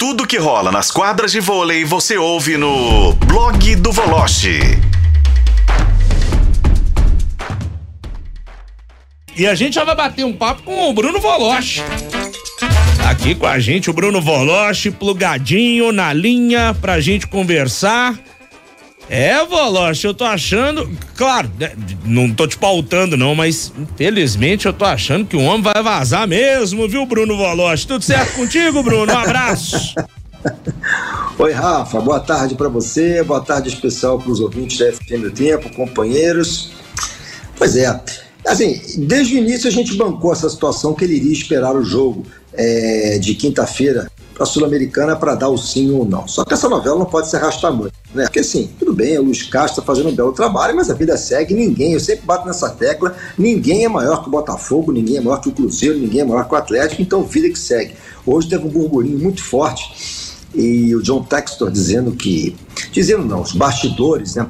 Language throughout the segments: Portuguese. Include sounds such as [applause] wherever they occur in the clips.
Tudo que rola nas quadras de vôlei você ouve no blog do Voloche. E a gente já vai bater um papo com o Bruno Voloche. Aqui com a gente o Bruno Voloche, plugadinho na linha pra gente conversar. É, Voloche, eu tô achando, claro, né, não tô te pautando não, mas infelizmente eu tô achando que o homem vai vazar mesmo, viu, Bruno Voloche? Tudo certo contigo, Bruno? Um abraço. [laughs] Oi, Rafa, boa tarde para você, boa tarde especial para os ouvintes da FM do Tempo, companheiros. Pois é, assim, desde o início a gente bancou essa situação que ele iria esperar o jogo é, de quinta-feira para a Sul-Americana para dar o sim ou não. Só que essa novela não pode se arrastar muito, né? Porque assim, tudo bem, o Luiz Castro está fazendo um belo trabalho, mas a vida segue, ninguém, eu sempre bato nessa tecla, ninguém é maior que o Botafogo, ninguém é maior que o Cruzeiro, ninguém é maior que o Atlético, então vida que segue. Hoje teve um burburinho muito forte e o John Textor dizendo que. Dizendo não, os bastidores, né?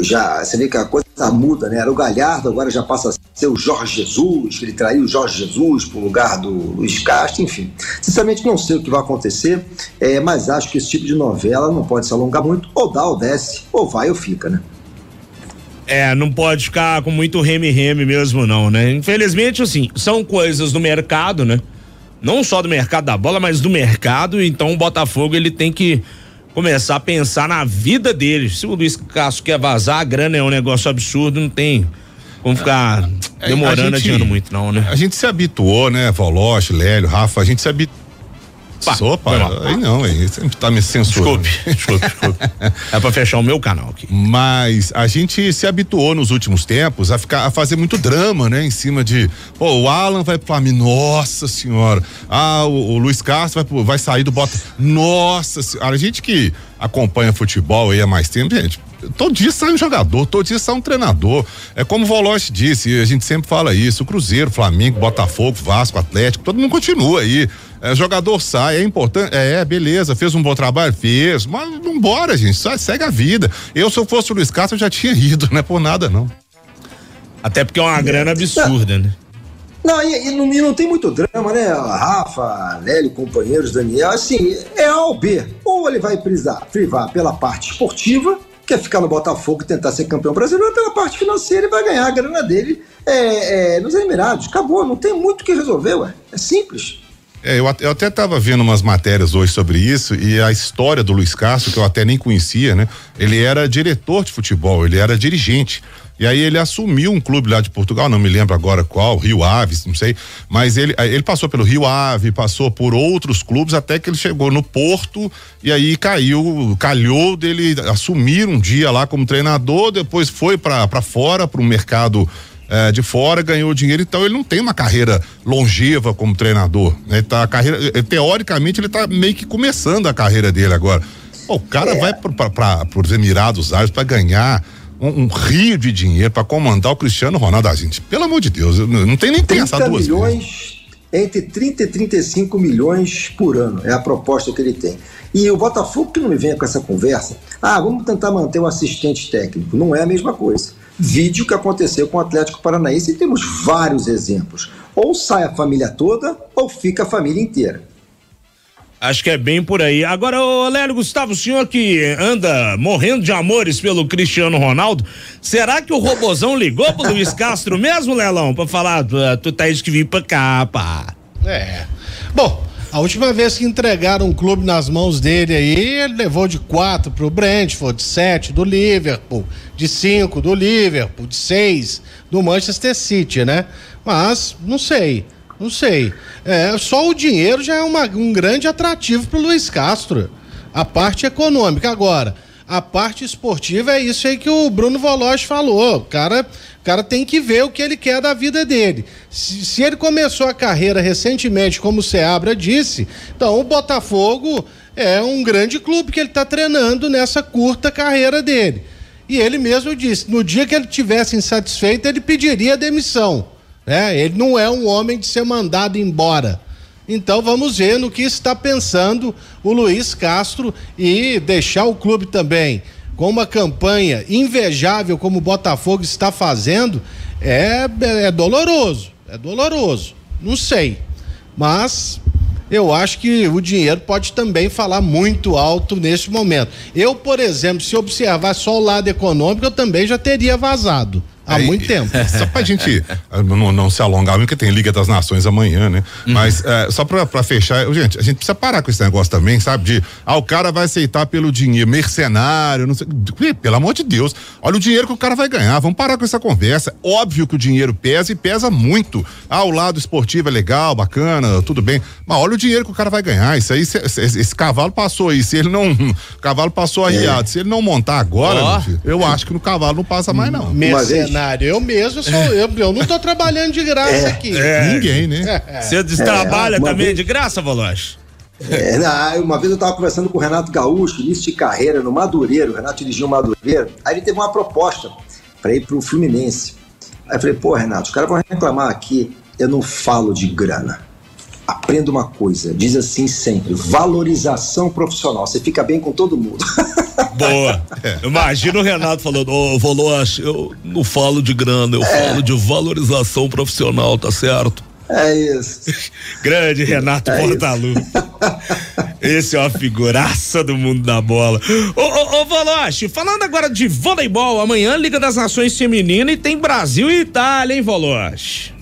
Já, você vê que a coisa muda, né? Era o Galhardo, agora já passa o Jorge Jesus, que ele traiu o Jorge Jesus para o lugar do Luiz Castro, enfim. Sinceramente, não sei o que vai acontecer, é, mas acho que esse tipo de novela não pode se alongar muito, ou dá ou desce, ou vai ou fica, né? É, não pode ficar com muito reme-reme mesmo, não, né? Infelizmente, assim, são coisas do mercado, né? não só do mercado da bola, mas do mercado. Então o Botafogo ele tem que começar a pensar na vida dele. Se o Luiz Castro quer vazar, a grana é um negócio absurdo, não tem como ficar é, demorando, gente, adiando muito, não, né? A gente se habituou, né, Voloche, Lélio, Rafa, a gente se habituou Pá, Opa, aí não, aí sempre tá me censurando. Desculpe, [laughs] desculpe, desculpe. é pra fechar o meu canal aqui. Mas a gente se habituou nos últimos tempos a ficar, a fazer muito drama, né? Em cima de, pô, o Alan vai pro Flamengo, nossa senhora. Ah, o, o Luiz Castro vai, vai sair do Bota, nossa senhora. A gente que acompanha futebol aí há mais tempo, gente, todo dia sai um jogador, todo dia sai um treinador. É como o Voloche disse, a gente sempre fala isso, o Cruzeiro, Flamengo, Botafogo, Vasco, Atlético, todo mundo continua aí. É, jogador sai, é importante, é, beleza, fez um bom trabalho, fez, mas vambora, gente, só segue a vida. Eu, se eu fosse o Luiz Castro, eu já tinha [laughs] ido, não é por nada, não. Até porque é uma grana absurda, né? Não, e, e, não, e não tem muito drama, né? Rafa, Nélio, companheiros, Daniel, assim, é A ou B. Ou ele vai prisar, privar pela parte esportiva, quer ficar no Botafogo e tentar ser campeão brasileiro, pela parte financeira e vai ganhar a grana dele é, é, nos Emirados. Acabou, não tem muito o que resolver, ué. É simples. É, eu, eu até estava vendo umas matérias hoje sobre isso e a história do Luiz Castro, que eu até nem conhecia, né? Ele era diretor de futebol, ele era dirigente. E aí ele assumiu um clube lá de Portugal, não me lembro agora qual, Rio Aves, não sei, mas ele, ele passou pelo Rio Ave, passou por outros clubes até que ele chegou no Porto e aí caiu, calhou dele assumir um dia lá como treinador, depois foi para fora, para o mercado é, de fora, ganhou dinheiro, então ele não tem uma carreira longeva como treinador. Né? Tá, a carreira, eh, teoricamente, ele está meio que começando a carreira dele agora. Pô, o cara é. vai para os Emirados Árabes para ganhar um, um, rio de dinheiro para comandar o Cristiano Ronaldo. A gente, pelo amor de Deus, não tem nem pensar duas milhões, vezes. Entre 30 e 35 milhões por ano é a proposta que ele tem. E o Botafogo que não me venha com essa conversa, ah, vamos tentar manter um assistente técnico. Não é a mesma coisa. Vídeo que aconteceu com o Atlético Paranaense e temos vários exemplos. Ou sai a família toda ou fica a família inteira. Acho que é bem por aí. Agora, ô Lélio Gustavo, o senhor que anda morrendo de amores pelo Cristiano Ronaldo, será que o Robozão ligou pro Luiz Castro mesmo, Lelão, pra falar, tu, tu tá que vir pra cá, pá? É. Bom, a última vez que entregaram um clube nas mãos dele aí, ele levou de quatro pro Brentford, de sete do Liverpool, de cinco do Liverpool, de seis do Manchester City, né? Mas, não sei, não sei. É, só o dinheiro já é uma, um grande atrativo pro Luiz Castro. A parte econômica. Agora, a parte esportiva é isso aí que o Bruno Voloz falou. O cara, o cara tem que ver o que ele quer da vida dele. Se, se ele começou a carreira recentemente, como o Seabra disse, então o Botafogo é um grande clube que ele está treinando nessa curta carreira dele. E ele mesmo disse: no dia que ele tivesse insatisfeito, ele pediria demissão. Né? Ele não é um homem de ser mandado embora. Então vamos ver no que está pensando o Luiz Castro e deixar o clube também com uma campanha invejável como o Botafogo está fazendo é, é doloroso, é doloroso. Não sei, mas eu acho que o dinheiro pode também falar muito alto nesse momento. Eu, por exemplo, se observar só o lado econômico, eu também já teria vazado. Há muito tempo. [laughs] Só pra gente ah, não, não, se alongar, porque tem Liga das Nações amanhã, né? Uhum. Mas é, só pra, pra fechar, gente, a gente precisa parar com esse negócio também, sabe? De, ah, o cara vai aceitar pelo dinheiro, mercenário, não sei. Pelo amor de Deus, olha o dinheiro que o cara vai ganhar, vamos parar com essa conversa. Óbvio que o dinheiro pesa e pesa muito. Ah, o lado esportivo é legal, bacana, tudo bem, mas olha o dinheiro que o cara vai ganhar. Isso aí, esse, esse, esse cavalo passou aí, se ele não. O [laughs] cavalo passou arriado, é. se ele não montar agora, oh. eu acho que no cavalo não passa mais, não. Mercenário eu mesmo sou eu, eu não tô trabalhando de graça é, aqui. É. Ninguém, né? É. Você trabalha é, também vez... de graça, Voloche? É, uma vez eu estava conversando com o Renato Gaúcho, início de carreira no Madureiro, o Renato dirigiu o Madureiro, aí ele teve uma proposta para ir para o Fluminense. Aí eu falei, pô, Renato, os caras vão reclamar aqui, eu não falo de grana. Aprenda uma coisa, diz assim sempre, valorização profissional, você fica bem com todo mundo. [laughs] Boa. Imagina o Renato falando, ô oh, Voloche, eu não falo de grana, eu é. falo de valorização profissional, tá certo? É isso. [laughs] Grande Renato é Portalu. Esse é uma figuraça do mundo da bola. Ô, ô, ô Voloche, falando agora de voleibol, amanhã Liga das Nações Feminina e tem Brasil e Itália, hein, Voloche?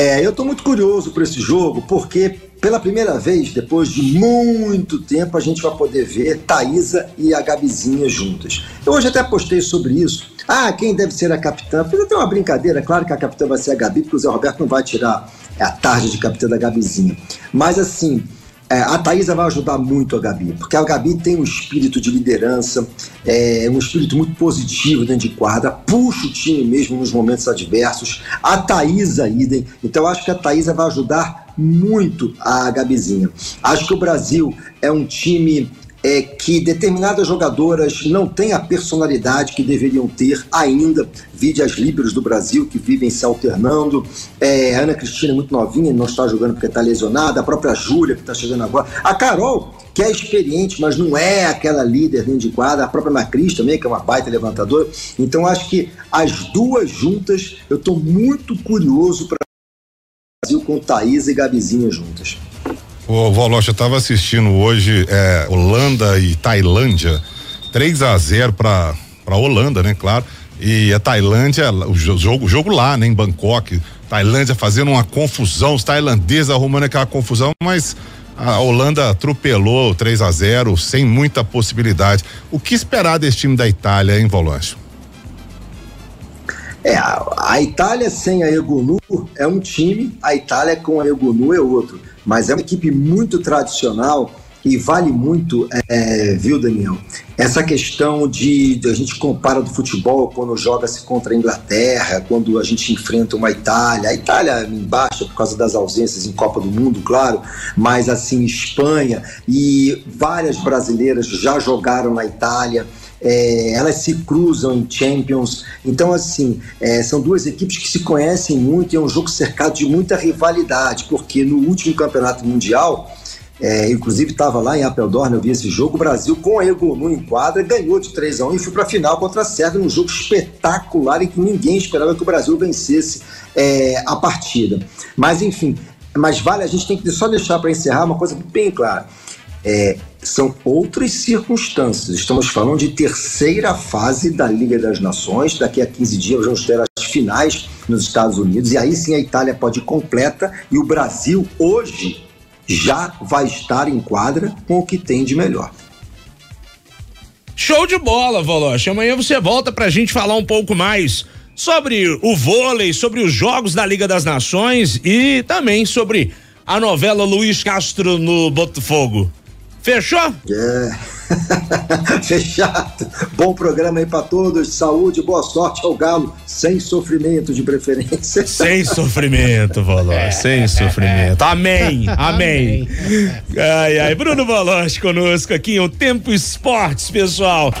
É, eu tô muito curioso por esse jogo, porque pela primeira vez, depois de muito tempo, a gente vai poder ver Thaisa e a Gabizinha juntas. Eu hoje até postei sobre isso. Ah, quem deve ser a capitã? Fiz até uma brincadeira, claro que a capitã vai ser a Gabi, porque o Zé Roberto não vai tirar a tarde de capitã da Gabizinha. Mas assim, é, a Thaisa vai ajudar muito a Gabi, porque a Gabi tem um espírito de liderança, é, um espírito muito positivo dentro de quadra, puxa o time mesmo nos momentos adversos. A Thaisa, idem. Então, acho que a Thaisa vai ajudar muito a Gabizinha. Acho que o Brasil é um time é, que determinadas jogadoras não têm a personalidade que deveriam ter ainda. Vide as líberos do Brasil que vivem se alternando. É, Ana Cristina é muito novinha, não está jogando porque está lesionada. A própria Júlia, que está chegando agora. A Carol, que é experiente, mas não é aquela líder dentro de quadra. A própria Macris também, que é uma baita levantadora. Então acho que as duas juntas, eu estou muito curioso para Brasil com Thaís e Gabizinha juntas. Ô, Volocha, estava assistindo hoje é, Holanda e Tailândia, 3 a 0 para para Holanda, né, claro. E a Tailândia, o jogo, o jogo lá, né, em Bangkok, Tailândia fazendo uma confusão, os tailandeses arrumando aquela confusão, mas a Holanda atropelou 3 a 0 sem muita possibilidade. O que esperar desse time da Itália, hein, Volante? É, a, Itália sem a Egonu é um time, a Itália com a Egonu é outro. Mas é uma equipe muito tradicional e vale muito, é, viu, Daniel? Essa questão de, de, a gente compara do futebol quando joga-se contra a Inglaterra, quando a gente enfrenta uma Itália, a Itália embaixo por causa das ausências em Copa do Mundo, claro, mas assim Espanha e várias brasileiras já jogaram na Itália é, elas se cruzam em Champions. Então, assim, é, são duas equipes que se conhecem muito e é um jogo cercado de muita rivalidade, porque no último campeonato mundial. É, inclusive estava lá em Apeldoorn, eu vi esse jogo. O Brasil, com a Egonu em quadra, ganhou de 3 a 1 e foi para a final contra a Sérvia, num jogo espetacular em que ninguém esperava que o Brasil vencesse é, a partida. Mas, enfim, mas vale, a gente tem que só deixar para encerrar uma coisa bem clara. É, são outras circunstâncias. Estamos falando de terceira fase da Liga das Nações. Daqui a 15 dias vamos ter as finais nos Estados Unidos. E aí sim a Itália pode ir completa. E o Brasil, hoje, já vai estar em quadra com o que tem de melhor. Show de bola, Voloche. Amanhã você volta para a gente falar um pouco mais sobre o vôlei, sobre os jogos da Liga das Nações e também sobre a novela Luiz Castro no Botafogo. Fechou? É. [laughs] Fechado. Bom programa aí para todos. Saúde, boa sorte ao Galo, sem sofrimento de preferência. [laughs] Sem sofrimento, Valor. É. Sem sofrimento. [laughs] Amém. Amém. Ai, ai. Bruno Valor conosco aqui, o Tempo Esportes, pessoal.